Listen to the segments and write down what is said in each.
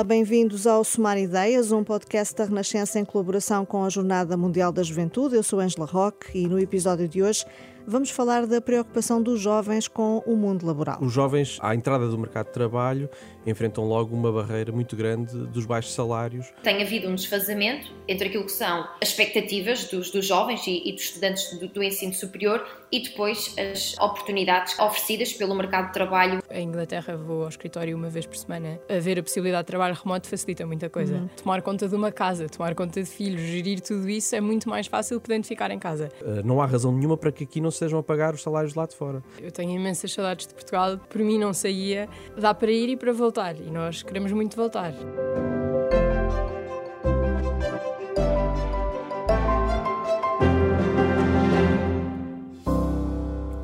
Olá, bem-vindos ao Somar Ideias, um podcast da Renascença em colaboração com a Jornada Mundial da Juventude. Eu sou Angela Roque e no episódio de hoje vamos falar da preocupação dos jovens com o mundo laboral. Os jovens, à entrada do mercado de trabalho, enfrentam logo uma barreira muito grande dos baixos salários. Tem havido um desfazamento entre aquilo que são as expectativas dos, dos jovens e, e, dos estudantes do, do ensino superior e depois as oportunidades oferecidas pelo mercado de trabalho. Em Inglaterra vou ao escritório uma vez por semana. Haver a possibilidade de trabalho remoto facilita muita coisa. Uhum. Tomar conta de uma casa, tomar conta de filhos, gerir tudo isso é muito mais fácil podendo ficar em casa. Uh, não há razão nenhuma para que aqui não se estejam a pagar os salários lá de fora. Eu tenho imensas saudades de Portugal. Por mim não saía. Dá para ir e para voltar. E nós queremos muito voltar.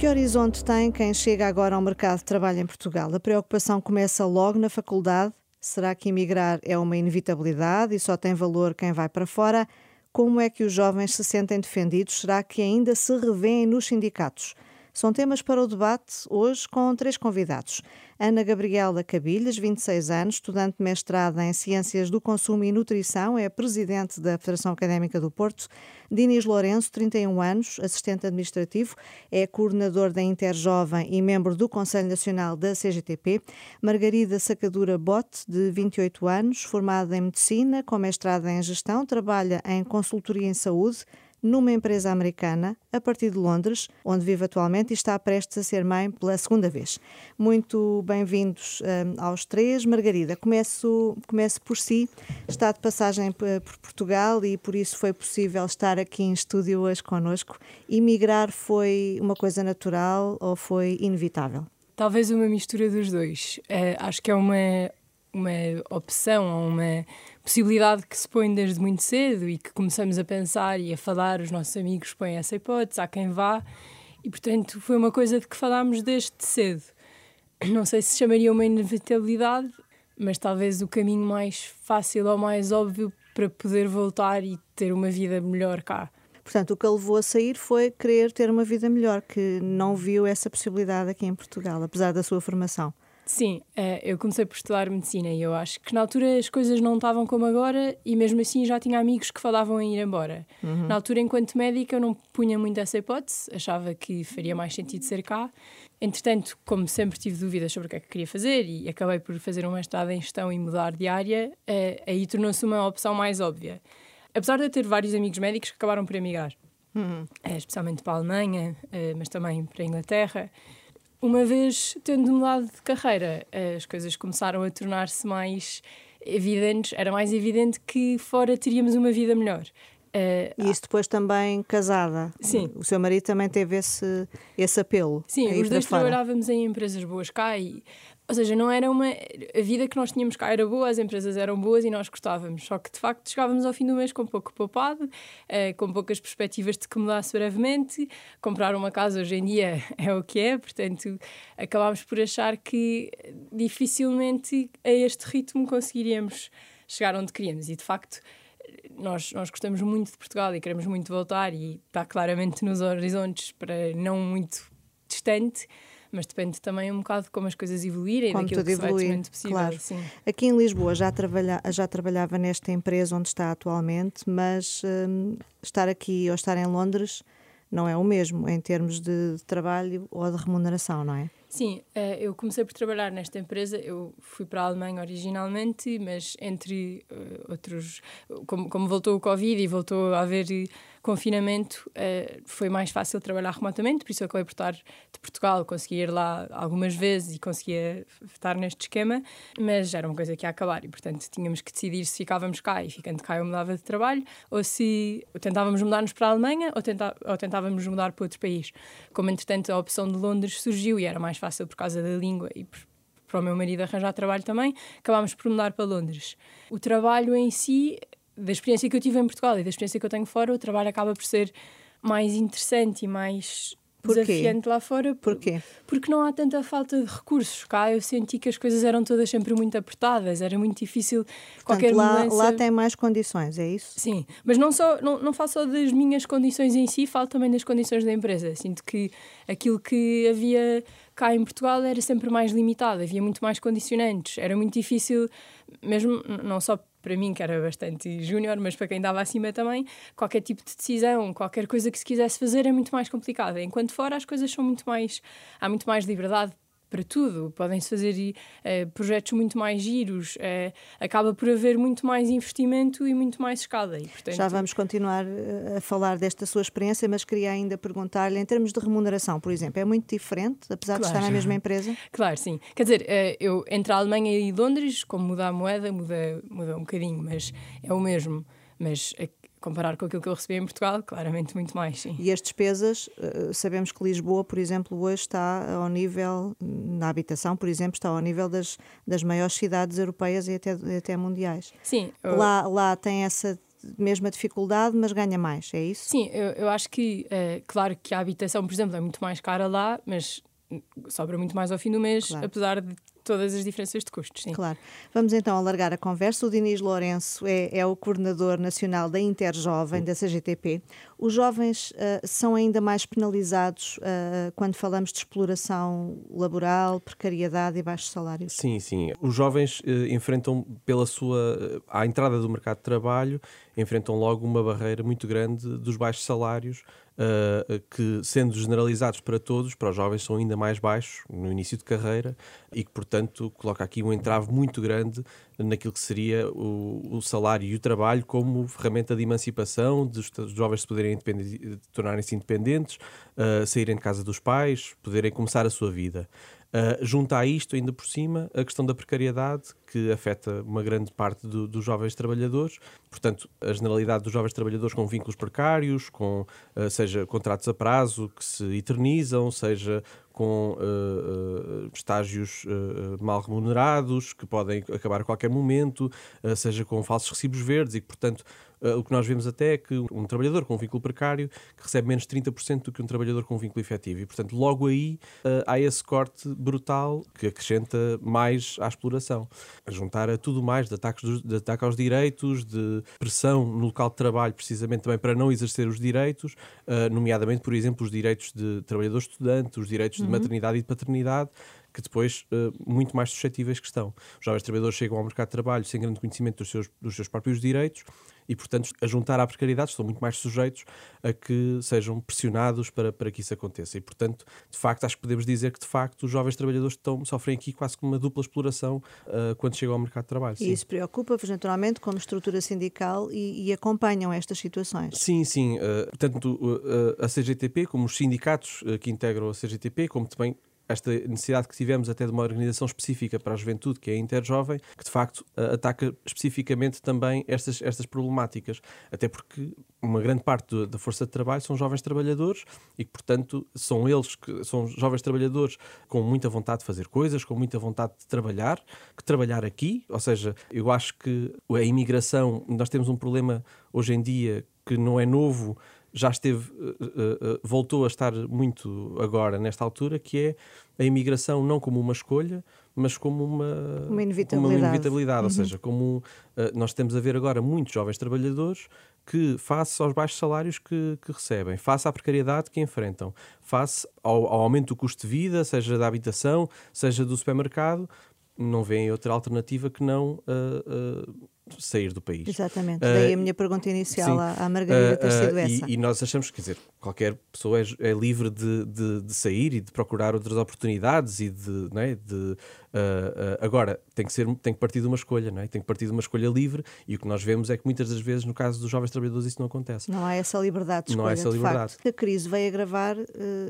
Que horizonte tem quem chega agora ao mercado de trabalho em Portugal? A preocupação começa logo na faculdade? Será que emigrar é uma inevitabilidade e só tem valor quem vai para fora? Como é que os jovens se sentem defendidos? Será que ainda se revêem nos sindicatos? São temas para o debate hoje com três convidados. Ana Gabriela Cabilhas, 26 anos, estudante mestrada em Ciências do Consumo e Nutrição, é presidente da Federação Académica do Porto. Dinis Lourenço, 31 anos, assistente administrativo, é coordenador da Interjovem e membro do Conselho Nacional da CGTP. Margarida Sacadura Bote, de 28 anos, formada em Medicina, com mestrada em Gestão, trabalha em consultoria em saúde numa empresa americana, a partir de Londres, onde vive atualmente e está prestes a ser mãe pela segunda vez. Muito bem-vindos um, aos três. Margarida, começo, começo por si. Está de passagem por Portugal e por isso foi possível estar aqui em estúdio hoje connosco. Emigrar foi uma coisa natural ou foi inevitável? Talvez uma mistura dos dois. Uh, acho que é uma, uma opção, uma possibilidade que se põe desde muito cedo e que começamos a pensar e a falar, os nossos amigos põem essa hipótese, há quem vá, e portanto foi uma coisa de que falámos desde cedo. Não sei se chamaria uma inevitabilidade, mas talvez o caminho mais fácil ou mais óbvio para poder voltar e ter uma vida melhor cá. Portanto, o que a levou a sair foi querer ter uma vida melhor, que não viu essa possibilidade aqui em Portugal, apesar da sua formação. Sim, eh, eu comecei por estudar medicina e eu acho que na altura as coisas não estavam como agora e mesmo assim já tinha amigos que falavam em ir embora. Uhum. Na altura, enquanto médica, eu não punha muito essa hipótese, achava que faria mais sentido ser cá. Entretanto, como sempre tive dúvidas sobre o que é que queria fazer e acabei por fazer uma mestrado em gestão e mudar de área, eh, aí tornou-se uma opção mais óbvia. Apesar de eu ter vários amigos médicos que acabaram por emigrar, uhum. Eh, especialmente para a Alemanha, mas também para a Inglaterra uma vez tendo mudado de carreira, as coisas começaram a tornar-se mais evidentes, era mais evidente que fora teríamos uma vida melhor. Uh, e isso depois também casada. Sim. O seu marido também teve esse, esse apelo. Sim, os dois trabalhávamos em empresas boas cá e ou seja, não era uma. A vida que nós tínhamos cá era boa, as empresas eram boas e nós gostávamos. Só que de facto chegávamos ao fim do mês com pouco poupado, eh, com poucas perspectivas de que mudasse brevemente. Comprar uma casa hoje em dia é o que é, portanto acabámos por achar que dificilmente a este ritmo conseguiríamos chegar onde queríamos. E de facto nós, nós gostamos muito de Portugal e queremos muito voltar e está claramente nos horizontes para não muito distante mas depende também um bocado de como as coisas evoluírem como daquilo tudo que evolui, possível. Claro. Sim. Aqui em Lisboa já, trabalha, já trabalhava nesta empresa onde está atualmente, mas hum, estar aqui ou estar em Londres não é o mesmo em termos de trabalho ou de remuneração, não é? Sim, eh, eu comecei por trabalhar nesta empresa. Eu fui para a Alemanha originalmente, mas entre uh, outros, como, como, voltou o Covid e voltou a haver confinamento, uh, foi mais fácil trabalhar remotamente. Por isso eu acabei por estar de Portugal, consegui ir lá algumas vezes e conseguia estar neste esquema, mas era uma coisa que ia acabar e, portanto, tínhamos que decidir se ficávamos cá e ficando cá eu mudava de trabalho ou se tentávamos mudar-nos para a Alemanha ou, tenta, ou tentávamos mudar para outro país. Como, entretanto, a opção de Londres surgiu e era mais fácil por causa da língua e por, para o meu marido arranjar trabalho também, acabámos por mudar para Londres. O trabalho em si, da experiência que eu tive em Portugal e da experiência que eu tenho fora, o trabalho acaba por ser mais interessante e mais Porquê? desafiante lá fora. Porquê? Porque não há tanta falta de recursos. Cá eu senti que as coisas eram todas sempre muito apertadas, era muito difícil Portanto, qualquer lá, mudança. Lá tem mais condições, é isso? Sim, mas não, só, não, não falo só das minhas condições em si, falo também das condições da empresa. Sinto que aquilo que havia cá em Portugal era sempre mais limitado, havia muito mais condicionantes, era muito difícil, mesmo não só para mim, que era bastante júnior, mas para quem estava acima também, qualquer tipo de decisão, qualquer coisa que se quisesse fazer é muito mais complicada. Enquanto fora as coisas são muito mais. há muito mais liberdade para tudo. Podem-se fazer uh, projetos muito mais giros, uh, acaba por haver muito mais investimento e muito mais escala. E, portanto... Já vamos continuar eh, a falar desta sua experiência, mas queria ainda perguntar-lhe, em termos de remuneração, por exemplo, é muito diferente, apesar claro. de estar na mesma empresa? Claro, sim. Quer dizer, uh, eu entre a Alemanha e Londres, como muda a moeda, muda, muda um bocadinho, mas é o mesmo. Mas comparar com aquilo que eu recebi em Portugal, claramente muito mais, sim. E as despesas, eh, sabemos que Lisboa, por exemplo, hoje está ao nível, na habitação, por exemplo, está ao nível das, das maiores cidades europeias e até, até mundiais. Sim. Eu... Lá, lá tem essa mesma dificuldade, mas ganha mais, é isso? Sim, eu, eu acho que, é, claro que a habitação, por exemplo, é muito mais cara lá, mas sobra muito mais ao fim do mês, claro. apesar de todas as diferenças de custos. Sim. Claro. Vamos então alargar a conversa. O Dinis Lourenço é, é o coordenador nacional da Interjovem, da CGTP. Os jovens uh, são ainda mais penalizados uh, quando falamos de exploração laboral, precariedade e baixos salários? Sim, sim. Os jovens uh, enfrentam, pela sua. à entrada do mercado de trabalho, enfrentam logo uma barreira muito grande dos baixos salários uh, que, sendo generalizados para todos, para os jovens são ainda mais baixos no início de carreira e que, portanto, coloca aqui um entrave muito grande naquilo que seria o, o salário e o trabalho como ferramenta de emancipação, dos, dos jovens se poderem tornarem-se independentes, uh, saírem de casa dos pais, poderem começar a sua vida. Uh, junta a isto, ainda por cima, a questão da precariedade, que afeta uma grande parte do, dos jovens trabalhadores. Portanto, a generalidade dos jovens trabalhadores com vínculos precários, com, uh, seja contratos a prazo que se eternizam, seja com uh, estágios mal remunerados, que podem acabar a qualquer momento, seja com falsos recibos verdes e que, portanto, o que nós vemos até é que um trabalhador com um vínculo precário que recebe menos 30% do que um trabalhador com um vínculo efetivo. E, portanto, logo aí há esse corte brutal que acrescenta mais à exploração. A juntar a tudo mais de ataques de ataque aos direitos, de pressão no local de trabalho, precisamente também para não exercer os direitos, nomeadamente, por exemplo, os direitos de trabalhador estudante, os direitos de uhum. maternidade e de paternidade, que depois uh, muito mais suscetíveis que estão. Os jovens trabalhadores chegam ao mercado de trabalho sem grande conhecimento dos seus, dos seus próprios direitos e, portanto, a juntar à precariedade estão muito mais sujeitos a que sejam pressionados para, para que isso aconteça. E, portanto, de facto, acho que podemos dizer que, de facto, os jovens trabalhadores estão, sofrem aqui quase como uma dupla exploração uh, quando chegam ao mercado de trabalho. E sim. isso preocupa-vos, naturalmente, como estrutura sindical e, e, acompanham estas situações? Sim, sim. Uh, tanto uh, a CGTP, como os sindicatos que integram a CGTP, como também esta necessidade que tivemos até de uma organização específica para a juventude, que é a Interjovem, que de facto ataca especificamente também estas, estas problemáticas. Até porque uma grande parte da força de trabalho são jovens trabalhadores e portanto, são eles que são jovens trabalhadores com muita vontade de fazer coisas, com muita vontade de trabalhar, que trabalhar aqui. Ou seja, eu acho que a imigração, nós temos um problema hoje em dia que não é novo, já esteve, uh, uh, voltou a estar muito agora, nesta altura, que é a imigração não como uma escolha, mas como uma, uma inevitabilidade. Uma inevitabilidade. Uhum. Ou seja, como nós temos a ver agora muitos jovens trabalhadores que, face aos baixos salários que, que recebem, face à precariedade que enfrentam, face ao, ao aumento do custo de vida, seja da habitação, seja do supermercado, não veem outra alternativa que não sair do país. Exatamente, daí a minha pergunta inicial à, à Margarida ter sido essa. E, e, nós achamos, quer dizer, qualquer pessoa é, é livre de, de, de, sair e de procurar outras oportunidades e de, não é, de agora, tem que, ser, tem que partir de uma escolha, não é? tem que partir de uma escolha livre e o que nós vemos é que muitas das vezes, no caso dos jovens trabalhadores, isso não acontece. Não há essa liberdade de escolha, não há essa liberdade. Facto. A crise veio agravar uh,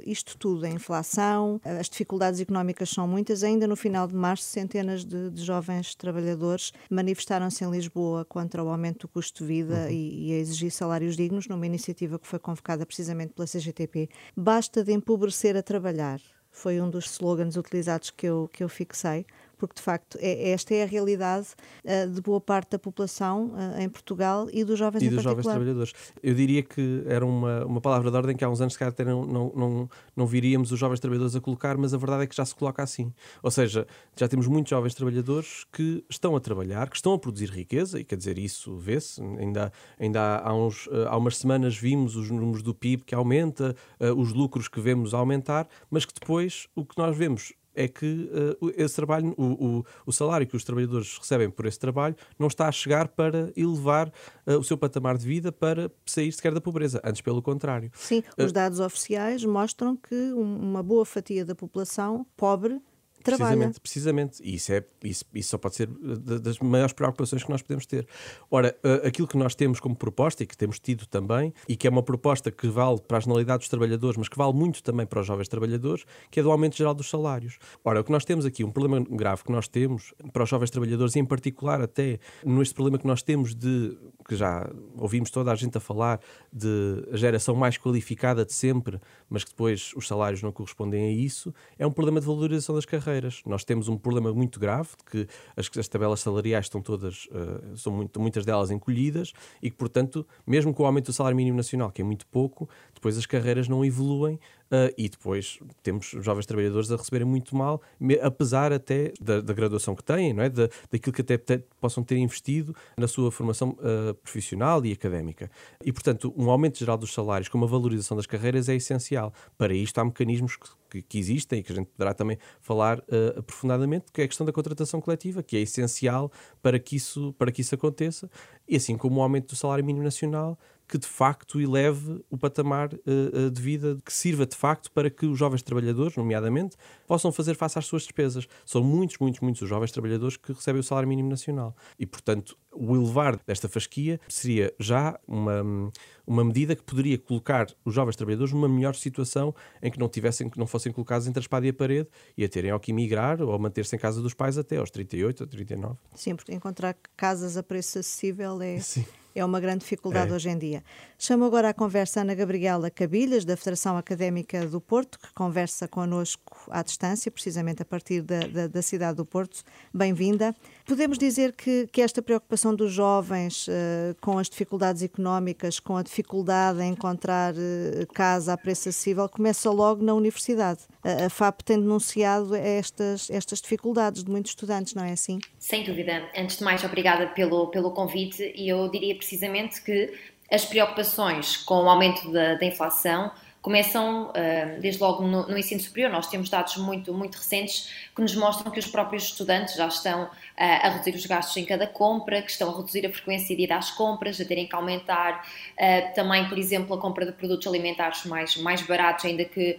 isto tudo, a inflação, as dificuldades económicas são muitas. Ainda no final de março, centenas de, de jovens trabalhadores manifestaram-se em Lisboa contra o aumento do custo de vida uhum. e, e a exigir salários dignos, numa iniciativa que foi convocada precisamente pela CGTP. Basta de empobrecer a trabalhar foi um dos slogans utilizados que eu, que eu fixei. Porque de facto é, esta é a realidade uh, de boa parte da população uh, em Portugal e dos jovens e em dos particular. jovens trabalhadores. Eu diria que era uma, uma palavra de ordem que há uns anos se calhar não, não, não, não viríamos os jovens trabalhadores a colocar, mas a verdade é que já se coloca assim. Ou seja, já temos muitos jovens trabalhadores que estão a trabalhar, que estão a produzir riqueza, e quer dizer, isso vê-se. Ainda, ainda há, uns, eh, há umas semanas vimos os números do PIB que aumenta, os lucros que vemos aumentar, mas que depois o que nós vemos é que uh, esse trabalho, o, o, o, salário que os trabalhadores recebem por esse trabalho não está a chegar para elevar uh, o seu patamar de vida para sair sequer da pobreza, antes pelo contrário. Sim, os dados oficiais mostram que uma boa fatia da população pobre trabalha. Precisamente, precisamente. E isso, é, isso, isso só pode ser das maiores preocupações que nós podemos ter. Ora, aquilo que nós temos como proposta e que temos tido também, e que é uma proposta que vale para a generalidade dos trabalhadores, mas que vale muito também para os jovens trabalhadores, que é do aumento geral dos salários. Ora, o que nós temos aqui, um problema grave que nós temos para os jovens trabalhadores, e em particular até neste problema que nós temos de, que já ouvimos toda a gente a falar, de a geração mais qualificada de sempre, mas que depois os salários não correspondem a isso, é um problema de valorização das carreiras carreiras. Nós temos um problema muito grave, de que as, as tabelas salariais estão todas, uh, são muito, muitas delas encolhidas e que, portanto, mesmo com o aumento do salário mínimo nacional, que é muito pouco, depois as carreiras não evoluem Uh, e depois temos jovens trabalhadores a receberem muito mal, apesar até da, da graduação que têm, não é? Da, daquilo que até, possam ter investido na sua formação uh, profissional e académica. E, portanto, um aumento geral dos salários com uma valorização das carreiras é essencial. Para isto há mecanismos que, que, que existem e que a gente poderá também falar uh, aprofundadamente, que é a questão da contratação coletiva, que é essencial para que isso, para que isso aconteça, e assim como o aumento do salário mínimo nacional que de facto eleve o patamar uh, de vida, que sirva de facto para que os jovens trabalhadores, nomeadamente, possam fazer face às suas despesas. São muitos, muitos, muitos os jovens trabalhadores que recebem o salário mínimo nacional. E, portanto, o elevar desta fasquia seria já uma, uma medida que poderia colocar os jovens trabalhadores numa melhor situação em que não tivessem, que não fossem colocados entre a espada e a parede e a terem ao que emigrar ou manter-se em casa dos pais até aos 38 ou 39. Sim, porque encontrar casas a preço acessível é. Sim é uma grande dificuldade é. hoje em dia. Chamo agora à conversa Ana Gabriela Cabilhas, da Federação Académica do Porto, que conversa connosco à distância, precisamente a partir da, da, da cidade do Porto. Bem-vinda. Podemos dizer que, que, esta preocupação dos jovens uh, com as dificuldades económicas, com a dificuldade em encontrar uh, casa a preço acessível, começa logo na universidade. A, a FAP tem denunciado estas, estas dificuldades de muitos estudantes, não é assim? Sem dúvida. Antes de mais, obrigada pelo, pelo convite e eu diria precisamente que as preocupações com o aumento da, da inflação começam uh, desde logo no, no, ensino superior. Nós temos dados muito, muito recentes que nos mostram que os próprios estudantes já estão uh, a reduzir os gastos em cada compra, que estão a reduzir a frequência de ir às compras, a terem que aumentar uh, também, por exemplo, a compra de produtos alimentares mais, mais baratos, ainda que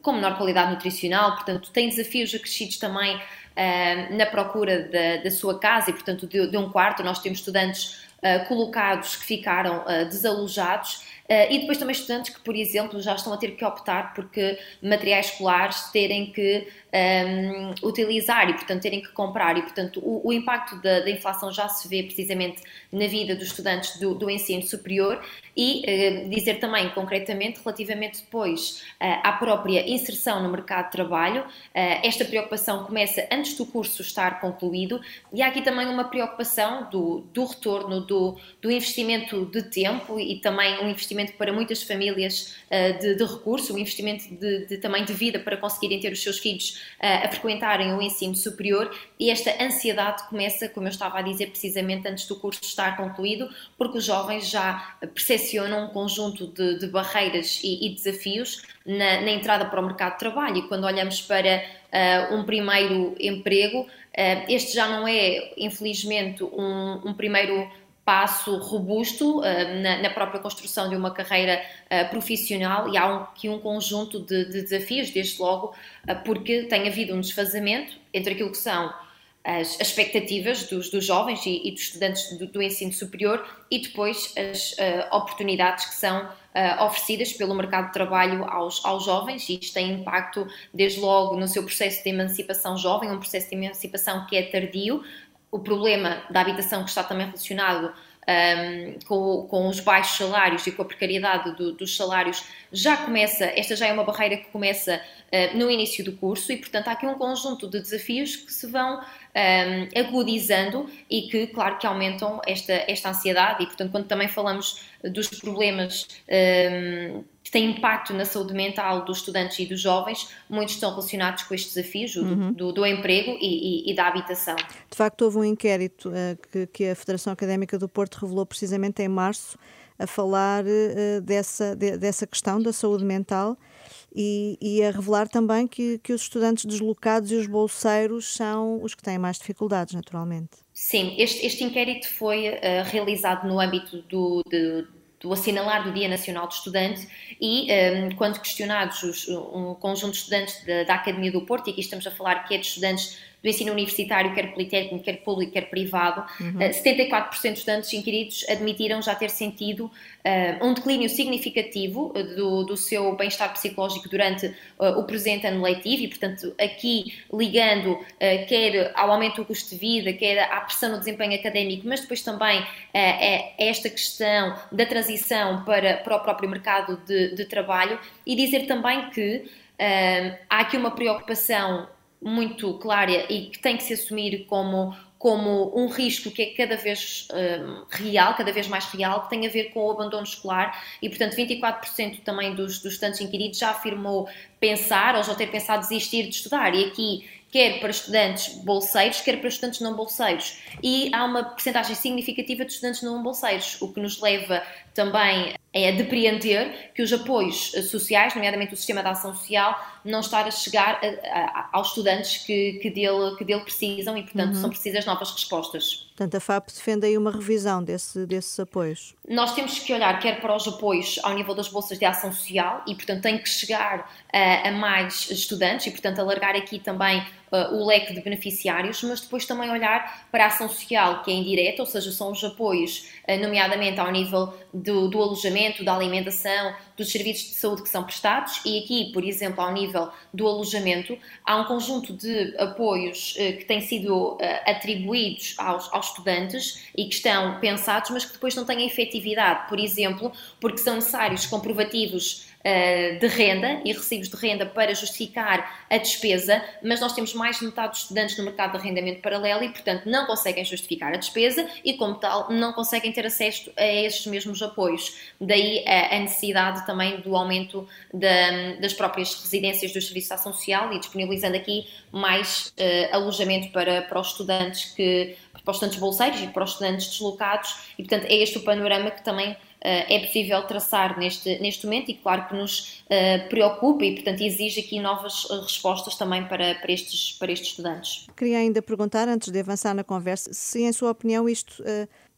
com menor qualidade nutricional. Portanto, têm desafios acrescidos também na procura da, da, sua casa e, portanto, de, de um quarto. Nós temos estudantes colocados que ficaram desalojados e depois também estudantes que, por exemplo, já estão a ter que optar porque materiais escolares terem que um, ehm, utilizar e, portanto, terem que comprar. E, portanto, o, o impacto da, da, inflação já se vê precisamente na vida dos estudantes do, do ensino superior e uh, dizer também concretamente relativamente depois uh, à própria inserção no mercado de trabalho. Uh, esta preocupação começa antes do curso estar concluído e há aqui também uma preocupação do, do retorno do, do investimento de tempo e também um investimento para muitas famílias de, de recurso, um investimento de, de, também de vida para conseguirem ter os seus filhos a frequentarem o ensino superior e esta ansiedade começa, como eu estava a dizer, precisamente antes do curso estar concluído, porque os jovens já percebem percepcionam um conjunto de, de barreiras e, e desafios na, na, entrada para o mercado de trabalho. E quando olhamos para uh, um primeiro emprego, uh, este já não é, infelizmente, um, um primeiro passo robusto uh, na, na, própria construção de uma carreira uh, profissional e há um, aqui um conjunto de, de desafios, desde logo, uh, porque tem havido um desfazamento entre aquilo que são as, as expectativas dos, dos jovens e, e, dos estudantes do, do, ensino superior e depois as uh, oportunidades que são uh, oferecidas pelo mercado de trabalho aos, aos jovens. E isto tem impacto desde logo no seu processo de emancipação jovem, um processo de emancipação que é tardio, o problema da habitação que está também relacionado um, com, com, os baixos salários e com a precariedade do, dos salários, já começa, esta já é uma barreira que começa uh, no início do curso e, portanto, há aqui um conjunto de desafios que se vão um, agudizando e que, claro, que aumentam esta, esta ansiedade e, portanto, quando também falamos dos problemas um, têm impacto na saúde mental dos estudantes e dos jovens, muitos estão relacionados com estes desafios uhum. do, do, emprego e, e, e, da habitação. De facto, houve um inquérito uh, que, que, a Federação Académica do Porto revelou precisamente em março a falar uh, dessa, de, dessa questão da saúde mental e, e, a revelar também que, que os estudantes deslocados e os bolseiros são os que têm mais dificuldades, naturalmente. Sim, este, este inquérito foi uh, realizado no âmbito do, de, do assinalar do Dia Nacional do Estudante e um, ehm, quando questionados os, um conjunto de estudantes da, da, Academia do Porto, e aqui estamos a falar que é de estudantes do ensino universitário, quer politécnico, quer público, quer privado, uhum. 74% dos estudantes inquiridos admitiram já ter sentido uh, um declínio significativo do, do seu bem-estar psicológico durante o presente ano letivo e, portanto, aqui ligando quer ao aumento do custo de vida, quer à pressão no desempenho académico, mas depois também é esta questão da transição para, para o próprio mercado de, de trabalho e dizer também que há aqui uma preocupação muito clara e que tem que se assumir como, como um risco que é cada vez um, real, cada vez mais real, que tem a ver com o abandono escolar e, portanto, 24% também dos, dos estudantes inquiridos já afirmou pensar ou já ter pensado desistir de estudar. E aqui quer para estudantes bolseiros, quer para estudantes não bolseiros. E há uma percentagem significativa de estudantes não bolseiros, o que nos leva também a depreender que os apoios sociais, nomeadamente o sistema de ação social, não está a chegar a, a, aos estudantes que, que, dele, que dele precisam e, portanto, uhum. são precisas novas respostas. Portanto, a FAP defende aí uma revisão desse, desses apoios. Nós temos que olhar quer para os apoios ao nível das bolsas de ação social e, portanto, tem que chegar a, a mais estudantes e, portanto, alargar aqui também uh, o leque de beneficiários, mas depois também olhar para a ação social que é indireta, ou seja, são os apoios, uh, nomeadamente ao nível do, do alojamento, da alimentação, dos serviços de saúde que são prestados. E aqui, por exemplo, ao nível do alojamento, há um conjunto de apoios uh, que têm sido atribuídos aos, aos estudantes e que estão pensados, mas que depois não têm efetividade, por exemplo, porque são necessários comprovativos de renda e recibos de renda para justificar a despesa, mas nós temos mais de metade dos estudantes no mercado de arrendamento paralelo e, portanto, não conseguem justificar a despesa e, como tal, não conseguem ter acesso a esses mesmos apoios. Daí a, necessidade também do aumento da, das próprias residências do Serviço de Ação Social e disponibilizando aqui mais uh, alojamento para, para os estudantes que para os estudantes bolseiros e para os estudantes deslocados e portanto é este o panorama que também eh, é possível traçar neste, neste momento e claro que nos uh, preocupa e, portanto, exige aqui novas eh, respostas também para, para, estes, para estes estudantes. Queria ainda perguntar, antes de avançar na conversa, se, em sua opinião, isto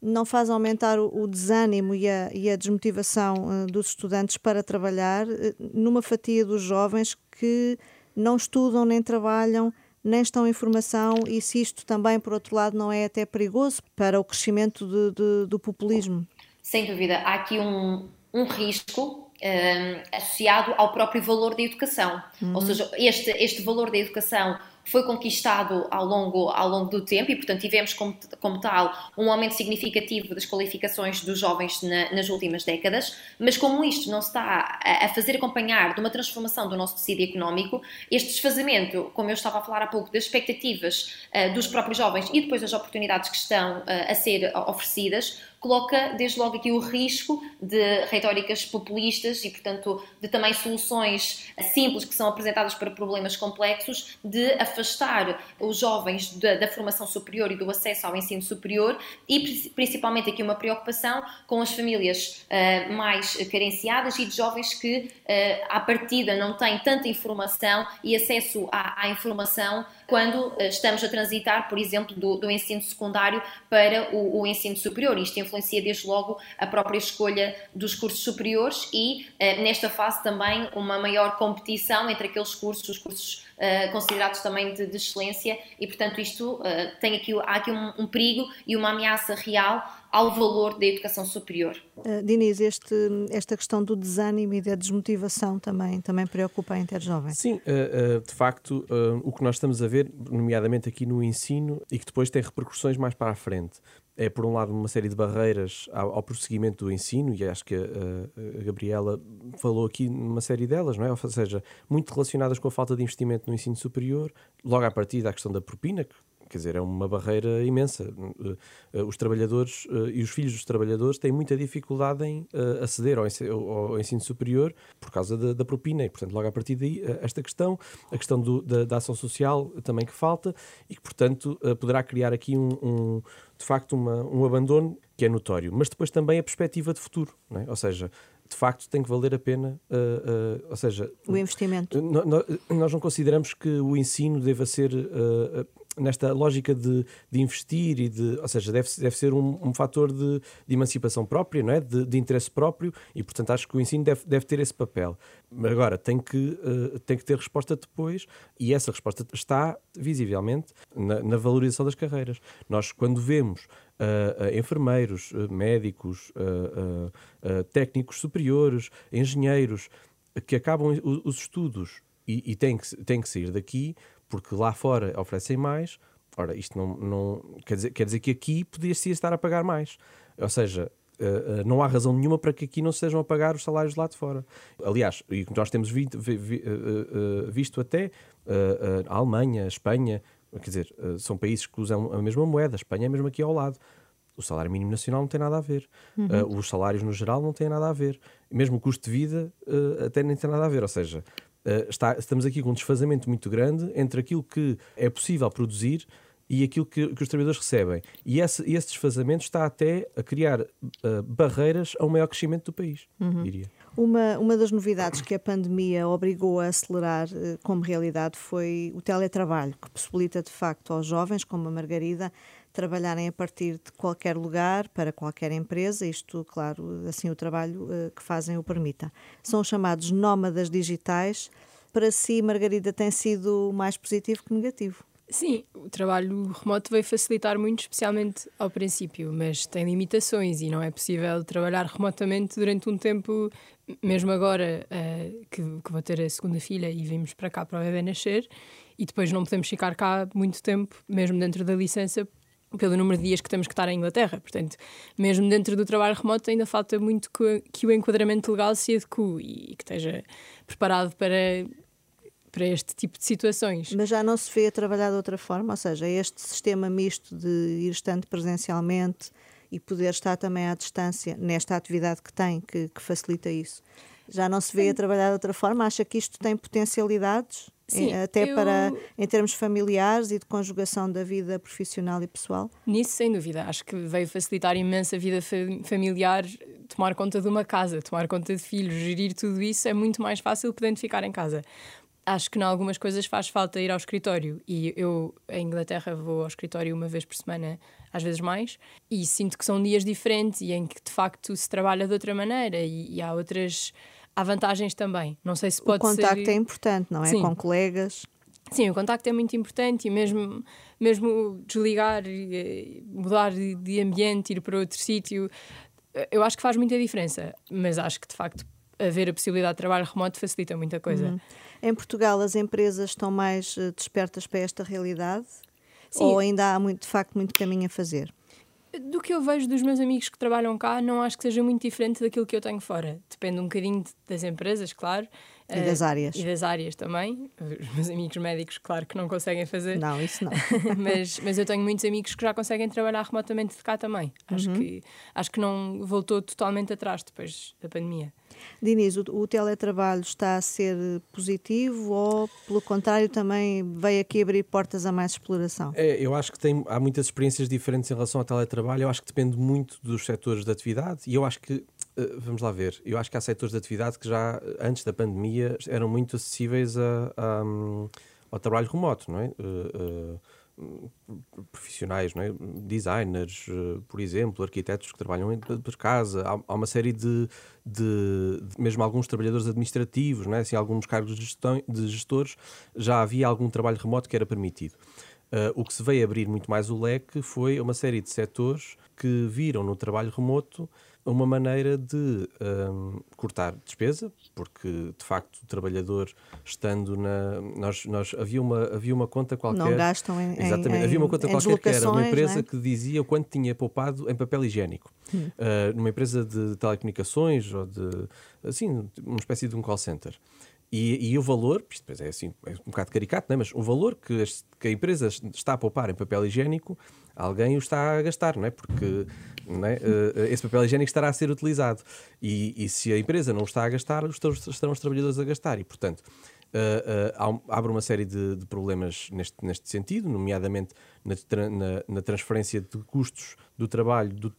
não faz aumentar o, desânimo e a, e a desmotivação dos estudantes para trabalhar numa fatia dos jovens que não estudam nem trabalham nem estão em formação e se isto também, por outro lado, não é até perigoso para o crescimento de, de, do populismo? Sem dúvida, há aqui um, um risco um, associado ao próprio valor da educação. Uhum. Ou seja, este, este valor da educação foi conquistado ao longo, ao longo do tempo e, portanto, tivemos como, como tal um aumento significativo das qualificações dos jovens na, nas últimas décadas, mas como isto não se está a, a, fazer acompanhar de uma transformação do nosso tecido económico, este desfazamento, como eu estava a falar há pouco, das expectativas uh, dos próprios jovens e depois das oportunidades que estão uh, a ser oferecidas, coloca desde logo aqui o risco de retóricas populistas e, portanto, de também soluções simples que são apresentadas para problemas complexos, de afastar os jovens da, da formação superior e do acesso ao ensino superior e principalmente aqui uma preocupação com as famílias uh, mais carenciadas e de jovens que, uh, à partida, não têm tanta informação e acesso à, à informação quando uh, estamos a transitar, por exemplo, do, do ensino secundário para o, o ensino superior. Isto influencia desde logo a própria escolha dos cursos superiores e, uh, nesta fase, também uma maior competição entre aqueles cursos, os cursos Uh, considerados também de, de, excelência e portanto isto tem aqui há aqui um, um, perigo e uma ameaça real ao valor da educação superior. Uh, Diniz, este, esta questão do desânimo e da desmotivação também também preocupa a interjovem. Sim, de facto o que nós estamos a ver, nomeadamente aqui no ensino e que depois tem repercussões mais para a frente é, por um lado, uma série de barreiras ao, ao prosseguimento do ensino, e acho que a, a, Gabriela falou aqui numa série delas, não é? Ou seja, muito relacionadas com a falta de investimento no ensino superior, logo à partida a questão da propina, que quer dizer, é uma barreira imensa. Eh, eh, os trabalhadores eh, e os filhos dos trabalhadores têm muita dificuldade em aceder ao ensino superior por causa da, da propina e, portanto, logo a partir daí, esta questão, a questão do, da, da, ação social também que falta e que, portanto, poderá criar aqui um, um de facto uma, um abandono que é notório, mas depois também a perspectiva de futuro, é? ou seja, de facto tem que valer a pena, uh, uh, ou seja, o investimento. nós não consideramos que o ensino deva ser uh, nesta lógica de, de, investir e de, ou seja, deve, deve ser um, um fator de, de, emancipação própria, não é? De, de, interesse próprio e, portanto, acho que o ensino deve, deve ter esse papel. Agora, tem que, uh, tem que ter resposta depois e essa resposta está, visivelmente, na, na valorização das carreiras. Nós, quando vemos uh, uh, enfermeiros, médicos, técnicos superiores, engenheiros, que acabam os estudos e, e têm, que, têm que sair daqui porque lá fora oferecem mais. Ora, isto não, não quer, dizer, quer dizer que aqui podia-se estar a pagar mais. Ou seja, Uh, uh, não há razão nenhuma para que aqui não sejam a pagar os salários lá de fora. Aliás, e nós temos vi, vi, vi, uh, visto até a Alemanha, a Espanha, quer dizer, são países que usam a mesma moeda, a Espanha é mesmo aqui ao lado. O salário mínimo nacional não tem nada a ver. Uhum. os salários no geral não têm nada a ver. Mesmo o custo de vida até nem tem nada a ver. Ou seja, está, estamos aqui com um desfazamento muito grande entre aquilo que é possível produzir e aquilo que, que os trabalhadores recebem. E esse, esse, desfazamento está até a criar uh, barreiras ao maior crescimento do país, uhum. diria. Uma, uma das novidades que a pandemia obrigou a acelerar uh, como realidade foi o teletrabalho, que possibilita de facto aos jovens, como a Margarida, trabalharem a partir de qualquer lugar, para qualquer empresa, isto, claro, assim o trabalho uh, que fazem o permita. São chamados nómadas digitais. Para si, Margarida, tem sido mais positivo que negativo? Sim, o trabalho remoto veio facilitar muito, especialmente ao princípio, mas tem limitações e não é possível trabalhar remotamente durante um tempo, mesmo agora uh, que, que, vou ter a segunda filha e vimos para cá para o bebê nascer, e depois não podemos ficar cá muito tempo, mesmo dentro da licença, pelo número de dias que temos que estar em Inglaterra. Portanto, mesmo dentro do trabalho remoto, ainda falta muito que, que o enquadramento legal se adeque e que esteja preparado para, para este tipo de situações. Mas já não se vê a trabalhar de outra forma? Ou seja, este sistema misto de ir estando presencialmente e poder estar também à distância nesta atividade que tem, que, que facilita isso. Já não se vê a trabalhar de outra forma? Acha que isto tem potencialidades? Sim, até eu... para em termos familiares e de conjugação da vida profissional e pessoal? Nisso, sem dúvida. Acho que veio facilitar imenso a vida familiar, tomar conta de uma casa, tomar conta de filhos, gerir tudo isso é muito mais fácil podendo ficar em casa. Acho que em algumas coisas faz falta ir ao escritório e eu em Inglaterra vou ao escritório uma vez por semana, às vezes mais, e sinto que são dias diferentes e em que de facto se trabalha de outra maneira e, e há outras há vantagens também. Não sei se pode ser... O contacto ser... é importante, não é? Sim. Com colegas. Sim, o contacto é muito importante e mesmo, mesmo desligar, mudar de ambiente, ir para outro sítio, eu acho que faz muita diferença. Mas acho que, de facto, haver a possibilidade de trabalho remoto facilita muita coisa. Uhum. Em Portugal, as empresas estão mais eh, despertas para esta realidade? Sim. Ou ainda há, muito, de facto, muito caminho a fazer? Do que eu vejo dos meus amigos que trabalham cá, não acho que seja muito diferente daquilo que eu tenho fora. Depende um bocadinho das empresas, claro. E das áreas. Uh, e das áreas também. Os meus amigos médicos, claro que não conseguem fazer. Não, isso não. mas, mas eu tenho muitos amigos que já conseguem trabalhar remotamente de cá também. Acho, uhum. que, acho que não voltou totalmente atrás depois da pandemia. Diniz, o, o, teletrabalho está a ser positivo ou, pelo contrário, também veio aqui abrir portas a mais exploração? É, eu acho que tem, há muitas experiências diferentes em relação ao teletrabalho. Eu acho que depende muito dos setores de atividade e eu acho que eh, vamos lá ver. Eu acho que há setores de atividade que já antes da pandemia eram muito acessíveis a, a, ao trabalho remoto, não é? Uh, uh, profissionais, não é? designers, por exemplo, arquitetos que trabalham por casa, há, há uma série de, de, de, mesmo alguns trabalhadores administrativos, não é? assim, alguns cargos de, gestão, de gestores, já havia algum trabalho remoto que era permitido. Uh, o que se veio abrir muito mais o leque foi uma série de setores que viram no trabalho remoto uma maneira de um, cortar despesa, porque de facto o trabalhador estando na. Nós, nós, havia, uma, havia uma conta qualquer. Não gastam em. Exatamente, em, havia uma conta qualquer que era uma empresa é? que dizia quanto tinha poupado em papel higiênico. Hum. Uh, numa empresa de telecomunicações ou de. Assim, uma espécie de um call center. E, e, o valor, isto depois é assim, é um bocado caricato, não é? mas o valor que, que a empresa está a poupar em papel higiênico, alguém o está a gastar, não é? Porque não é? Uh, esse papel higiênico estará a ser utilizado. E, e, se a empresa não o está a gastar, estarão os trabalhadores a gastar. E, portanto, uh, uh, abre uma série de, de, problemas neste, neste sentido, nomeadamente na, na, na transferência de custos do trabalho do,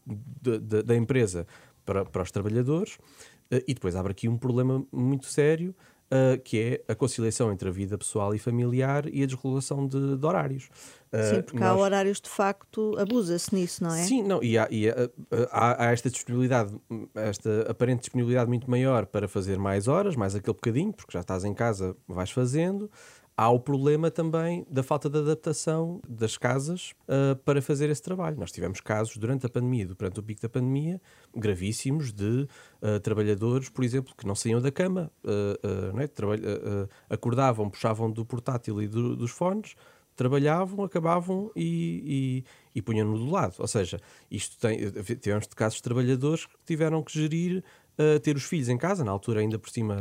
da empresa para, para os trabalhadores. e depois abre aqui um problema muito sério uh, que é a conciliação entre a vida pessoal e familiar e a desregulação de, de horários. Uh, Sim, porque nós... há horários de facto, abusa-se nisso, não é? Sim, não, e, há, e há, há, há, esta disponibilidade, esta aparente disponibilidade muito maior para fazer mais horas, mais aquele bocadinho, porque já estás em casa, vais fazendo há o problema também da falta de adaptação das casas uh, para fazer esse trabalho. Nós tivemos casos durante a pandemia, durante o pico da pandemia, gravíssimos de uh, trabalhadores, por exemplo, que não saíam da cama, uh, acordavam, puxavam do portátil e do, dos fones, trabalhavam, acabavam e, e, e punham-no do lado. Ou seja, isto tem, tivemos casos de trabalhadores que tiveram que gerir ter os filhos em casa, na altura ainda por cima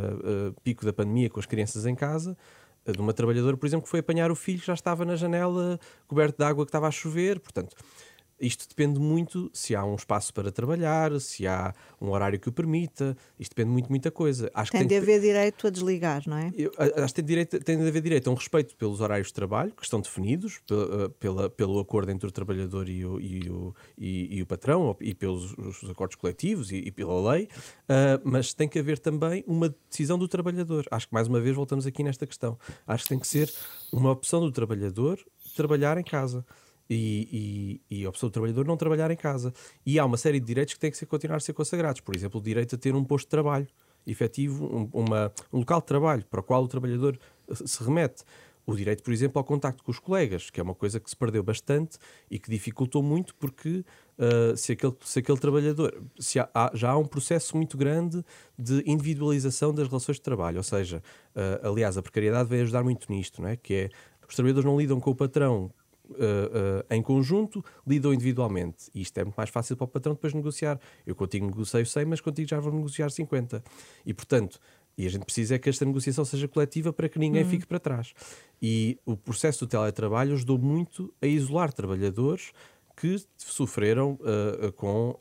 pico da pandemia com as crianças em casa, de uma trabalhadora, por exemplo, que foi apanhar o filho que já estava na janela, coberto de água que estava a chover. Portanto, isto depende muito se há um espaço para trabalhar, se há um horário que o permita. Isto depende muito, muita coisa. Acho tem, que tem de haver direito a desligar, não é? Eu, acho que tem, direito, tem de haver direito a um respeito pelos horários de trabalho, que estão definidos pela, pela pelo acordo entre o trabalhador e o, e o, e, e o patrão, e pelos acordos coletivos e, e pela lei, uh, mas tem que haver também uma decisão do trabalhador. Acho que, mais uma vez, voltamos aqui nesta questão. Acho que tem que ser uma opção do trabalhador trabalhar em casa e, e, e, a opção do trabalhador não trabalhar em casa. E há uma série de direitos que têm que ser, continuar a ser consagrados. Por exemplo, o direito a ter um posto de trabalho efetivo, um, uma, um local de trabalho para o qual o trabalhador se remete. O direito, por exemplo, ao contacto com os colegas, que é uma coisa que se perdeu bastante e que dificultou muito porque uh, se, aquele, se aquele trabalhador. Se há, há, já há um processo muito grande de individualização das relações de trabalho. Ou seja, uh, aliás, a precariedade vem ajudar muito nisto, não é? que é os trabalhadores não lidam com o patrão Uh, uh, em conjunto, lidam individualmente. E isto é muito mais fácil para o patrão depois negociar. Eu contigo negocio 100, mas contigo já vou negociar 50. E, portanto, e a gente precisa é que esta negociação seja coletiva para que ninguém uhum. fique para trás. E o processo do teletrabalho ajudou muito a isolar trabalhadores que sofreram uh, com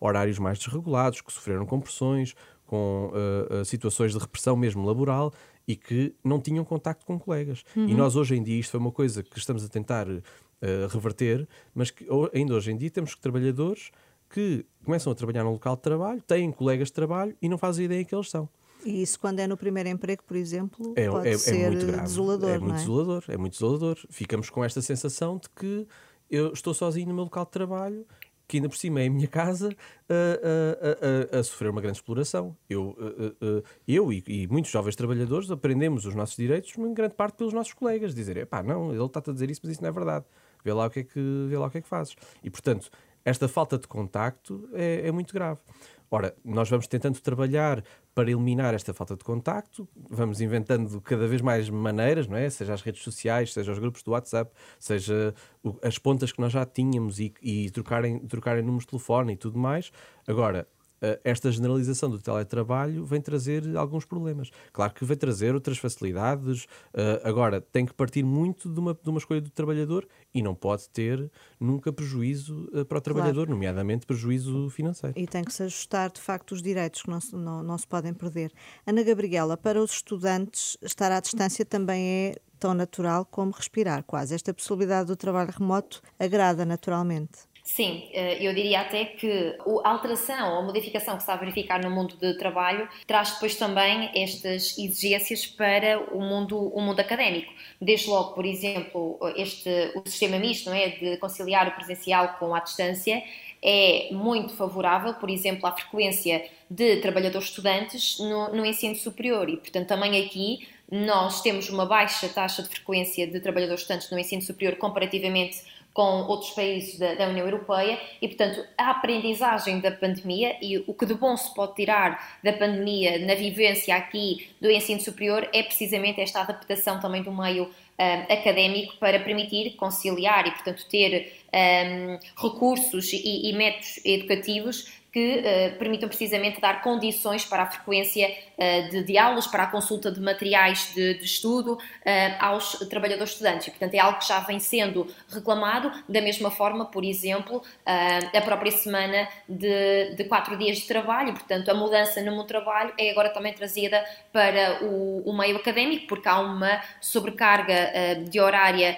horários mais desregulados, que sofreram com pressões, com situações de repressão mesmo laboral e que não tinham contacto com colegas. Uhum. E nós hoje em dia, isto foi uma coisa que estamos a tentar uh, reverter, mas que ainda hoje em dia temos trabalhadores que começam a trabalhar no local de trabalho, têm colegas de trabalho e não fazem ideia que eles são. E isso quando é no primeiro emprego, por exemplo, é, pode é, ser é muito grave. desolador, é muito é? desolador, é muito desolador. Ficamos com esta sensação de que eu estou sozinho no meu local de trabalho que ainda por cima é a minha casa, a, a, a, a sofrer uma grande exploração. Eu, eu e, e, muitos jovens trabalhadores aprendemos os nossos direitos, em grande parte pelos nossos colegas, dizer, pá, não, ele está a dizer isso, mas isso não é verdade. Vê lá o que é que, vê lá o que, é que fazes. E, portanto, esta falta de contacto é, é muito grave. Ora, nós vamos tentando trabalhar para eliminar esta falta de contacto, vamos inventando cada vez mais maneiras, não é? Seja as redes sociais, seja os grupos do WhatsApp, seja as pontas que nós já tínhamos e, e trocarem, trocarem números de telefone e tudo mais. Agora, esta generalização do teletrabalho vem trazer alguns problemas. Claro que vem trazer outras facilidades, eh, agora tem que partir muito de uma, de uma escolha do trabalhador e não pode ter nunca prejuízo eh, para o trabalhador, claro. nomeadamente prejuízo financeiro. E tem que se ajustar, de facto, os direitos que não, não, não se podem perder. Ana Gabriela, para os estudantes, estar à distância também é tão natural como respirar, quase. Esta possibilidade do trabalho remoto agrada naturalmente. Sim, eh, eu diria até que a alteração ou a modificação que se está a verificar no mundo de trabalho traz depois também estas exigências para o mundo, o mundo académico. Desde logo, por exemplo, este, o sistema misto não é, de conciliar o presencial com a distância é muito favorável, por exemplo, à frequência de trabalhadores estudantes no, no ensino superior e, portanto, também aqui nós temos uma baixa taxa de frequência de trabalhadores estudantes no ensino superior comparativamente com outros países da, da, União Europeia e, portanto, a aprendizagem da pandemia e o que de bom se pode tirar da pandemia na vivência aqui do ensino superior é precisamente esta adaptação também do meio um, académico para permitir conciliar e, portanto, ter um, recursos e, e métodos educativos que uh, permitam precisamente dar condições para a frequência uh, de, de, aulas, para a consulta de materiais de, de estudo uh, aos trabalhadores estudantes. E, portanto, é algo que já vem sendo reclamado, da mesma forma, por exemplo, a própria semana de, de, quatro dias de trabalho, portanto, a mudança no meu trabalho é agora também trazida para o, o meio académico, porque há uma sobrecarga de horária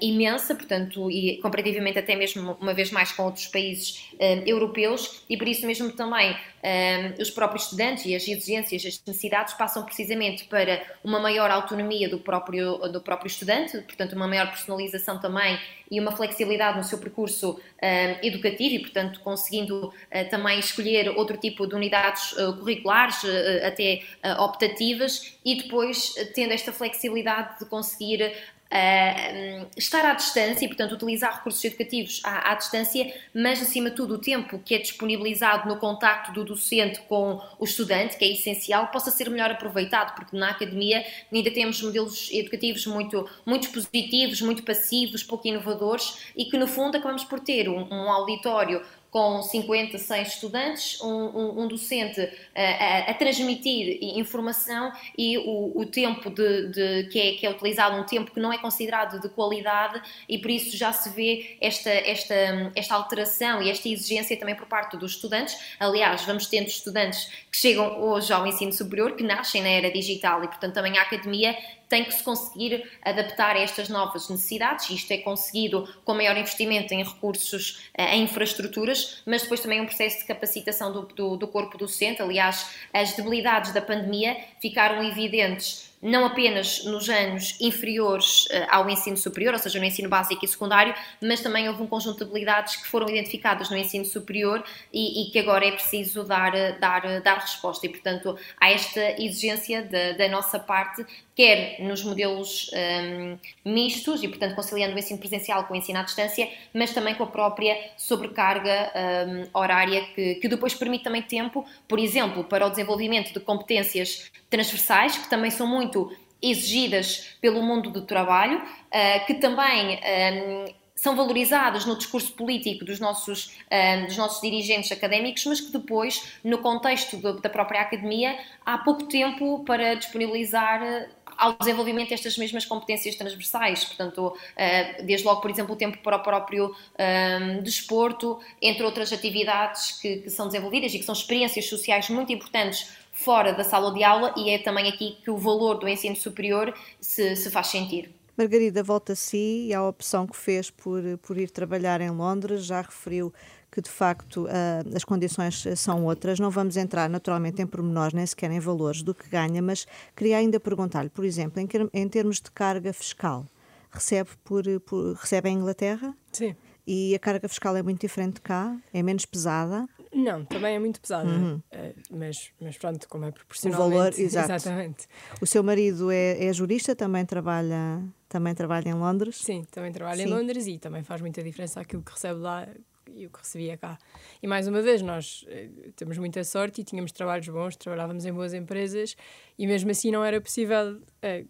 imensa, portanto, e comparativamente até mesmo uma vez mais com outros países europeus, e por isso mesmo também um, os próprios estudantes e as exigências, as necessidades passam precisamente para uma maior autonomia do próprio, do próprio estudante, portanto, uma maior personalização também e uma flexibilidade no seu percurso um, educativo e, portanto, conseguindo uh, também escolher outro tipo de unidades uh, curriculares, uh, até optativas, e depois tendo esta flexibilidade de conseguir uh, estar à distância e, portanto, utilizar recursos educativos à, à, distância, mas, acima de tudo, o tempo que é disponibilizado no contacto do docente com o estudante, que é essencial, possa ser melhor aproveitado, porque na academia ainda temos modelos educativos muito, muito positivos, muito passivos, pouco inovadores e que, no fundo, acabamos por ter um, um auditório com 50, 100 estudantes, um, um, um docente a, a, a, transmitir informação e o, o tempo de, de, que, é, que é utilizado, um tempo que não é considerado de qualidade e por isso já se vê esta, esta, esta alteração e esta exigência também por parte dos estudantes. Aliás, vamos tendo estudantes que chegam hoje ao ensino superior, que nascem na era digital e, portanto, também a academia tem que se conseguir adaptar a estas novas necessidades, isto é conseguido com maior investimento em recursos, eh, em infraestruturas, mas depois também um processo de capacitação do, do, do corpo docente. Aliás, as debilidades da pandemia ficaram evidentes não apenas nos anos inferiores uh, ao ensino superior, ou seja, no ensino básico e secundário, mas também houve um conjunto de habilidades que foram identificadas no ensino superior e, e que agora é preciso dar, eh, dar, eh, dar resposta. E, portanto, há esta exigência da, da nossa parte, quer nos modelos um, ehm, mistos, e, portanto, conciliando o ensino presencial com o ensino à distância, mas também com a própria sobrecarga um, ehm, horária, que, que depois permite também tempo, por exemplo, para o desenvolvimento de competências transversais, que também são muito exigidas pelo mundo do trabalho, eh, que também ehm, são valorizadas no discurso político dos nossos, ehm, dos nossos dirigentes académicos, mas que depois, no contexto da própria academia, há pouco tempo para disponibilizar eh, ao desenvolvimento destas mesmas competências transversais, portanto, eh, desde logo, por exemplo, o tempo para o próprio ehm, desporto, entre outras atividades que, que são desenvolvidas e que são experiências sociais muito importantes fora da sala de aula e é também aqui que o valor do ensino superior se, se faz sentir. Margarida, volta a si e à opção que fez por, por ir trabalhar em Londres, já referiu que de facto uh, as condições são outras. Não vamos entrar naturalmente em pormenores, nem sequer em valores do que ganha, mas queria ainda perguntar-lhe, por exemplo, em, em, termos de carga fiscal, recebe, por, por, recebe em Inglaterra? Sim. E a carga fiscal é muito diferente cá? É menos pesada? Não, também é muito pesada, uhum. uh, mas, mas pronto, como é proporcional. O valor, exato. Exatamente. O seu marido é, é jurista, também trabalha, também trabalha em Londres? Sim, também trabalha Sim. em Londres e também faz muita diferença aquilo que recebe lá e o que recebia cá. E mais uma vez, nós uh, temos muita sorte e tínhamos trabalhos bons, trabalhávamos em boas empresas e mesmo assim não era possível uh,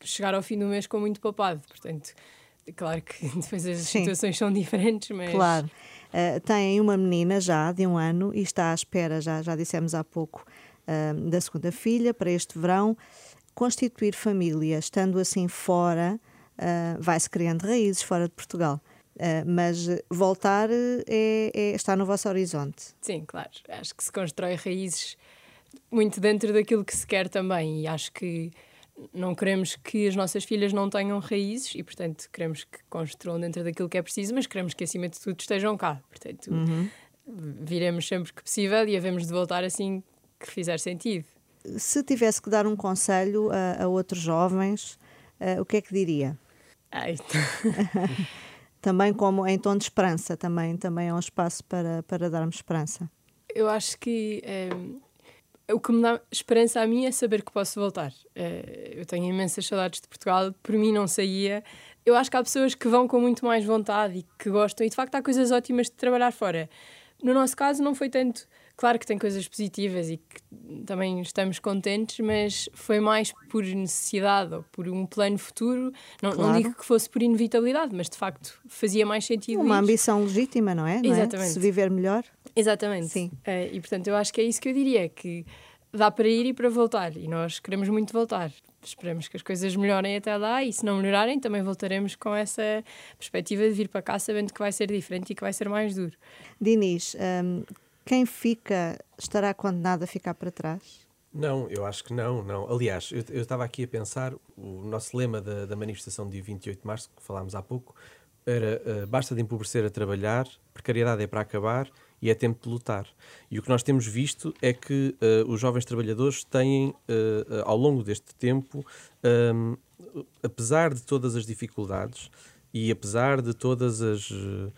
chegar ao fim do mês com muito papado. Portanto, claro que depois as Sim. situações são diferentes, mas. Claro. Tem uma menina já de um ano e está à espera, já, já dissemos há pouco, uh, da segunda filha para este verão. Constituir família, estando assim fora, uh, vai-se criando raízes fora de Portugal. mas voltar é, é, está no vosso horizonte. Sim, claro. Acho que se constrói raízes muito dentro daquilo que se quer também. E acho que não queremos que as nossas filhas não tenham raízes e, portanto, queremos que construam dentro daquilo que é preciso, mas queremos que, acima de tudo, estejam cá. Portanto, uhum. viremos sempre que possível e havemos de voltar assim que fizer sentido. Se tivesse que dar um conselho a, a outros jovens, uh, o que é que diria? Ai. também como em tom de esperança, também, também é um espaço para, para darmos esperança. Eu acho que eh, o que me dá esperança a mim é saber que posso voltar. Uh, eu tenho imensas saudades de Portugal, por mim não saía. eu acho que há pessoas que vão com muito mais vontade e que gostam, e de facto há coisas ótimas de trabalhar fora. No nosso caso, não foi tanto. Claro que tem coisas positivas e que também estamos contentes, mas foi mais por necessidade ou por um plano futuro. Não, claro. não digo que fosse por inevitabilidade, mas de facto fazia mais sentido. Uma ambição legítima, não é? Exatamente. Não é? Se viver melhor. Exatamente. Sim. Uh, e portanto, eu acho que é isso que eu diria: que dá para ir e para voltar. E nós queremos muito voltar. Esperamos que as coisas melhorem até lá e se não melhorarem, também voltaremos com essa perspectiva de vir para cá sabendo que vai ser diferente e que vai ser mais duro. Diniz, um, quem fica estará condenado a ficar para trás? Não, eu acho que não, não. Aliás, eu, eu estava aqui a pensar, o nosso lema da, da manifestação de dia 28 de março, que falámos há pouco, era uh, basta de empobrecer a trabalhar, precariedade é para acabar e é tempo de lutar. E o que nós temos visto é que uh, os jovens trabalhadores têm, uh, ao longo deste tempo, um, apesar de todas as dificuldades e apesar de todas as uh,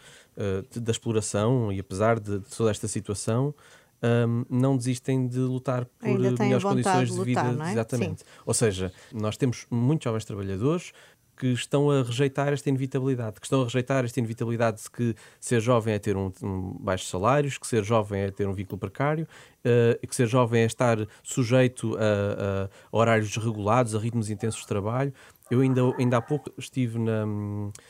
da exploração e apesar de, de toda esta situação, um, não desistem de lutar por melhores condições de, lutar, vida. É? Exatamente. Sim. Ou seja, nós temos muitos jovens trabalhadores que estão a rejeitar esta inevitabilidade, que estão a rejeitar esta inevitabilidade de que ser jovem é ter um, um baixos salários, que ser jovem é ter um vínculo precário, uh, que ser jovem é estar sujeito a, a horários desregulados, a ritmos intensos de trabalho. Eu ainda, ainda há pouco estive, na,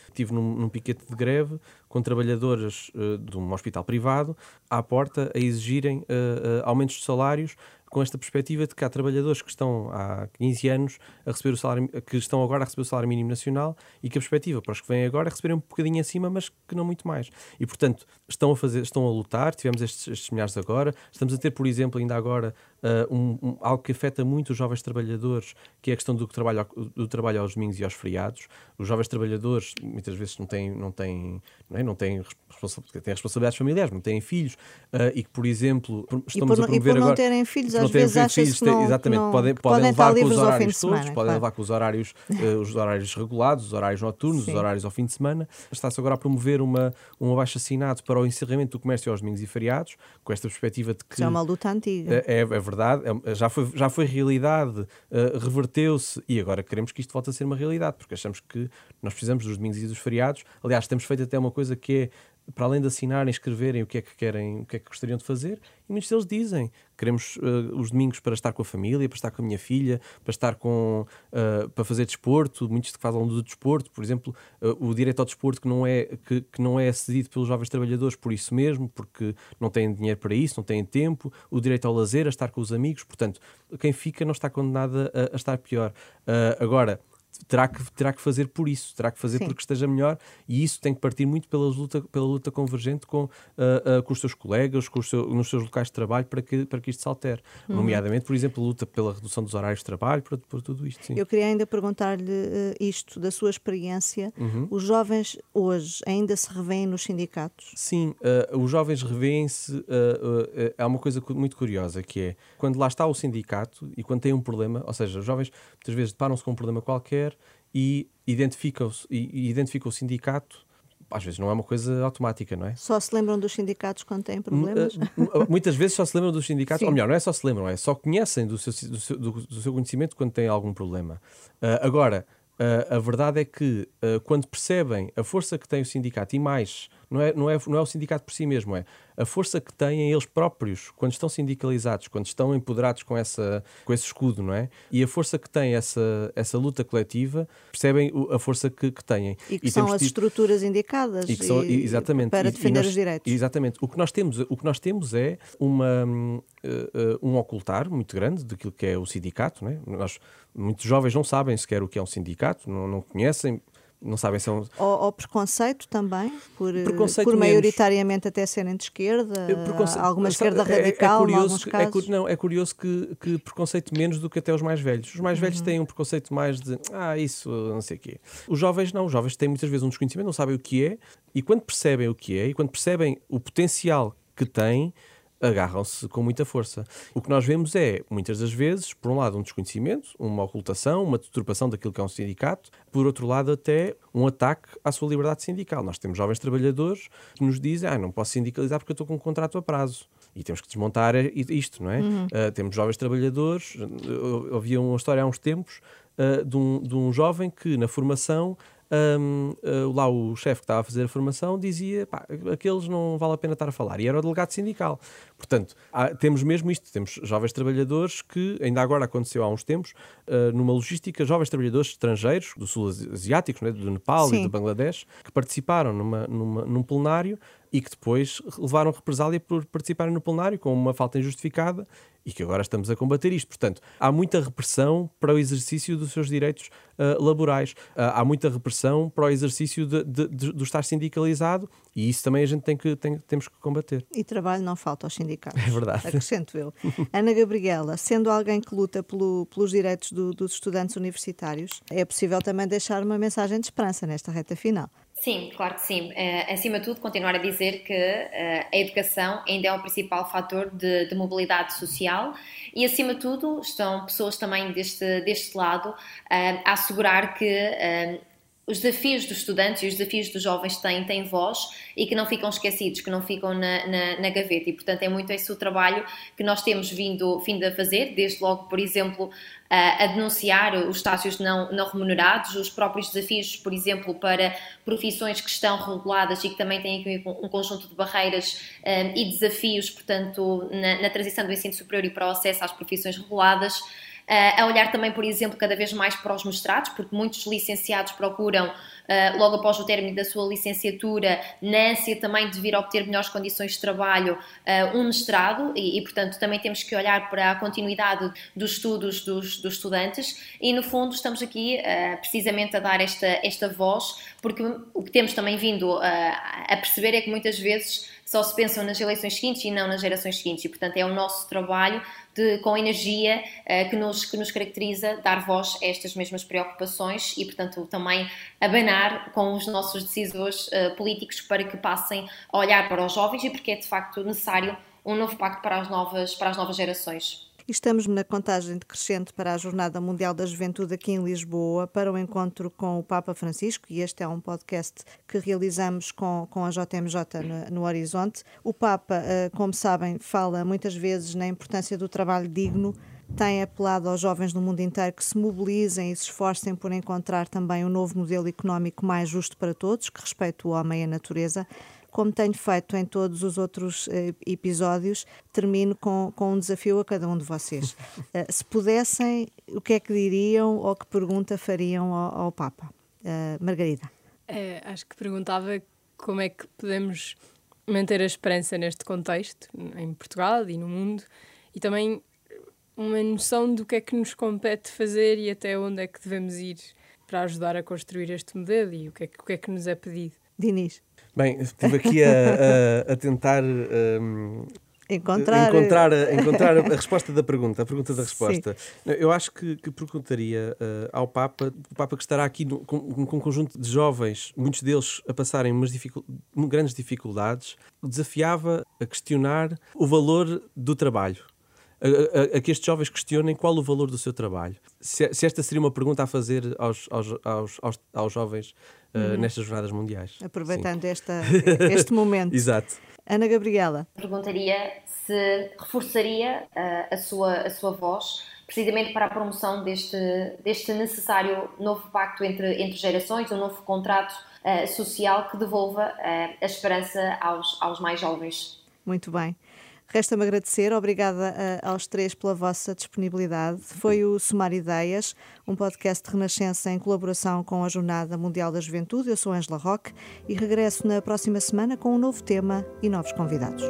estive num, num piquete de greve com trabalhadoras uh, de um hospital privado à porta a exigirem uh, uh, aumentos de salários com esta perspectiva de que há trabalhadores que estão há 15 anos a receber o salário, que estão agora a receber o salário mínimo nacional e que a perspectiva para os que vêm agora é receberem um bocadinho acima, mas que não muito mais. E, portanto, estão a fazer, estão a lutar, tivemos estes, estes milhares agora, estamos a ter, por exemplo, ainda agora, uh, um, um, algo que afeta muito os jovens trabalhadores, que é a questão do trabalho, do trabalho aos domingos e aos feriados. Os jovens trabalhadores muitas vezes não têm, não têm, não, é? não têm, têm responsabilidades familiares, não têm filhos, uh, e que, por exemplo, estamos por, a promover e por não terem filhos, às vezes achas que não, exatamente, não, podem, podem levar com os horários semana, todos, podem levar com os horários, uh, os horários regulados, os horários noturnos, Sim. os horários ao fim de semana. Está-se agora a promover uma, um abaixo assinado para o encerramento do comércio aos domingos e feriados, com esta perspectiva de que... Já é uma luta antiga. É, é, é verdade, é, já, foi, já foi realidade, uh, reverteu-se e agora queremos que isto volte a ser uma realidade, porque achamos que nós precisamos dos domingos e dos feriados. Aliás, temos feito até uma coisa que é para além de assinarem, escreverem o que é que querem, o que é que gostariam de fazer, e muitos deles dizem: queremos uh, os domingos para estar com a família, para estar com a minha filha, para estar com uh, para fazer desporto. Muitos que falam do desporto, por exemplo, uh, o direito ao desporto que não é que, que não é cedido pelos jovens trabalhadores por isso mesmo, porque não têm dinheiro para isso, não têm tempo. O direito ao lazer, a estar com os amigos. Portanto, quem fica não está condenado a, a estar pior. agora terá que, terá que fazer por isso, terá que fazer Sim. porque esteja melhor e isso tem que partir muito pela luta, pela luta convergente com, uh, uh, com os seus colegas, com os seu, nos seus locais de trabalho para que, para que isto se altere. Uhum. Nomeadamente, por exemplo, luta pela redução dos horários de trabalho, por, por tudo isto. Sim. Eu queria ainda perguntar-lhe uh, isto, da sua experiência. Uhum. Os jovens hoje ainda se revêem nos sindicatos? Sim, os jovens revêem-se. há uma coisa muito curiosa que é quando lá está o sindicato e quando tem um problema, ou seja, os jovens muitas vezes deparam-se com um problema qualquer e identificam, e identificam o sindicato às vezes não é uma coisa automática, não é? Só se lembram dos sindicatos quando têm problemas? Muitas vezes só se lembram dos sindicatos, Sim. ou melhor, não é só se lembram, é só conhecem do seu, do seu, do seu conhecimento quando têm algum problema. Uh, agora, uh, a verdade é que uh, quando percebem a força que tem o sindicato e mais não é, não, é, não é o sindicato por si mesmo, é a força que têm eles próprios quando estão sindicalizados, quando estão empoderados com, essa, com esse escudo, não é? E a força que tem essa, essa luta coletiva, percebem a força que, que têm. E que e são as estruturas indicadas e são, e, exatamente, para defender nós, os direitos. Exatamente. O que nós temos, o que nós temos é uma, uh, um ocultar muito grande daquilo que é o sindicato, não é? Nós, muitos jovens não sabem sequer o que é um sindicato, não, não conhecem, não sabem se é um... ou, ou preconceito também, por, preconceito por maioritariamente até serem de esquerda, alguma esquerda é, radical, é, é curioso, é, não, é curioso que, que preconceito menos do que até os mais velhos. Os mais velhos uhum. têm um preconceito mais de, ah, isso, não sei o quê. Os jovens não, os jovens têm muitas vezes um desconhecimento, não sabem o que é, e quando percebem o que é, e quando percebem o potencial que têm, agarram-se com muita força. O que nós vemos é, muitas das vezes, por um lado, um desconhecimento, uma ocultação, uma deturpação daquilo que é um sindicato, por outro lado, até um ataque à sua liberdade sindical. Nós temos jovens trabalhadores que nos dizem, ah, não posso sindicalizar porque eu estou com um contrato a prazo. E temos que desmontar isto, não é? Uhum. Uh, temos jovens trabalhadores, havia uma história há uns tempos uh, de, um, de um jovem que, na formação, um, uh, lá o chefe que estava a fazer a formação dizia pá, aqueles não vale a pena estar a falar. E era o delegado sindical. Portanto, há, temos mesmo isto. Temos jovens trabalhadores que, ainda agora aconteceu há uns tempos, uh, numa logística, jovens trabalhadores estrangeiros, do sul asiático, né, do Nepal Sim. e do Bangladesh, que participaram numa, numa, num plenário e que depois levaram represália por participarem no plenário com uma falta injustificada e que agora estamos a combater isto. Portanto, há muita repressão para o exercício dos seus direitos uh, laborais, uh, há muita repressão para o exercício de, de, de, do estar sindicalizado e isso também a gente tem que, tem, temos que combater. E trabalho não falta aos sindicatos. É verdade. Acrescento eu. Ana Gabriela, sendo alguém que luta pelo, pelos direitos do, dos estudantes universitários, é possível também deixar uma mensagem de esperança nesta reta final. Sim, claro que sim. Uh, acima de tudo, continuar a dizer que uh, a educação ainda é o principal fator de, de, mobilidade social e, acima de tudo, estão pessoas também deste, deste lado uh, a assegurar que os desafios dos estudantes e os desafios dos jovens têm, têm voz e que não ficam esquecidos, que não ficam na, na, na, gaveta. E, portanto, é muito esse o trabalho que nós temos vindo, vindo a fazer, desde logo, por exemplo, a, a denunciar os estágios não, não remunerados, os próprios desafios, por exemplo, para profissões que estão reguladas e que também têm aqui um conjunto de barreiras um, e desafios, portanto, na, na transição do ensino superior e para o acesso às profissões reguladas. Uh, a olhar também, por exemplo, cada vez mais para os mestrados, porque muitos licenciados procuram, uh, logo após o término da sua licenciatura, na ânsia também de vir obter melhores condições de trabalho, uh, um mestrado, e, e, portanto também temos que olhar para a continuidade dos estudos dos, dos estudantes, e no fundo estamos aqui precisamente a dar esta, esta voz, porque o que temos também vindo a perceber é que muitas vezes só se pensam nas eleições seguintes e não nas gerações seguintes. E, portanto, é o nosso trabalho de, com energia uh, que, nos, que nos caracteriza dar voz a estas mesmas preocupações e, portanto, também abanar com os nossos decisores uh, políticos para que passem a olhar para os jovens e porque é, de facto, necessário um novo pacto para as novas, para as novas gerações. E estamos na contagem decrescente para a Jornada Mundial da Juventude aqui em Lisboa, para o encontro com o Papa Francisco, e este é um podcast que realizamos com, com a JMJ no, no Horizonte. O Papa, eh, como sabem, fala muitas vezes na importância do trabalho digno tem apelado aos jovens do mundo inteiro que se mobilizem e se esforcem por encontrar também um novo modelo económico mais justo para todos, que respeite o homem e a natureza como tenho feito em todos os outros uh, episódios, termino com, com um desafio a cada um de vocês. Uh, se pudessem, o que é que diriam ou que pergunta fariam ao, ao Papa? Uh, Margarida. É, acho que perguntava como é que podemos manter a esperança neste contexto, em Portugal e no mundo, e também uma noção do que é que nos compete fazer e até onde é que devemos ir para ajudar a construir este modelo e o que é que, o que, é que nos é pedido. Diniz. Bem, estive aqui a, a, a tentar. Um, encontrar, encontrar, a, encontrar a resposta da pergunta, a pergunta da resposta. Sim. Eu acho que, que perguntaria uh, ao Papa, o Papa que estará aqui no, com, com, um conjunto de jovens, muitos deles a passarem umas dificul, grandes dificuldades, desafiava a questionar o valor do trabalho. A, a, a, que estes jovens questionem qual o valor do seu trabalho. Se, se esta seria uma pergunta a fazer aos, aos, aos, aos, aos jovens uh, nestas jornadas mundiais. Aproveitando esta, este momento. Exato. Ana Gabriela. Perguntaria se reforçaria uh, a, sua, a sua voz precisamente para a promoção deste, deste necessário novo pacto entre, entre gerações, um novo contrato uh, social que devolva uh, a esperança aos, aos mais jovens. Muito bem. Resta-me agradecer, obrigada a, aos três pela vossa disponibilidade. Foi o Sumar Ideias, um podcast de Renascença em colaboração com a Jornada Mundial da Juventude. Eu sou Angela Roque e regresso na próxima semana com um novo tema e novos convidados.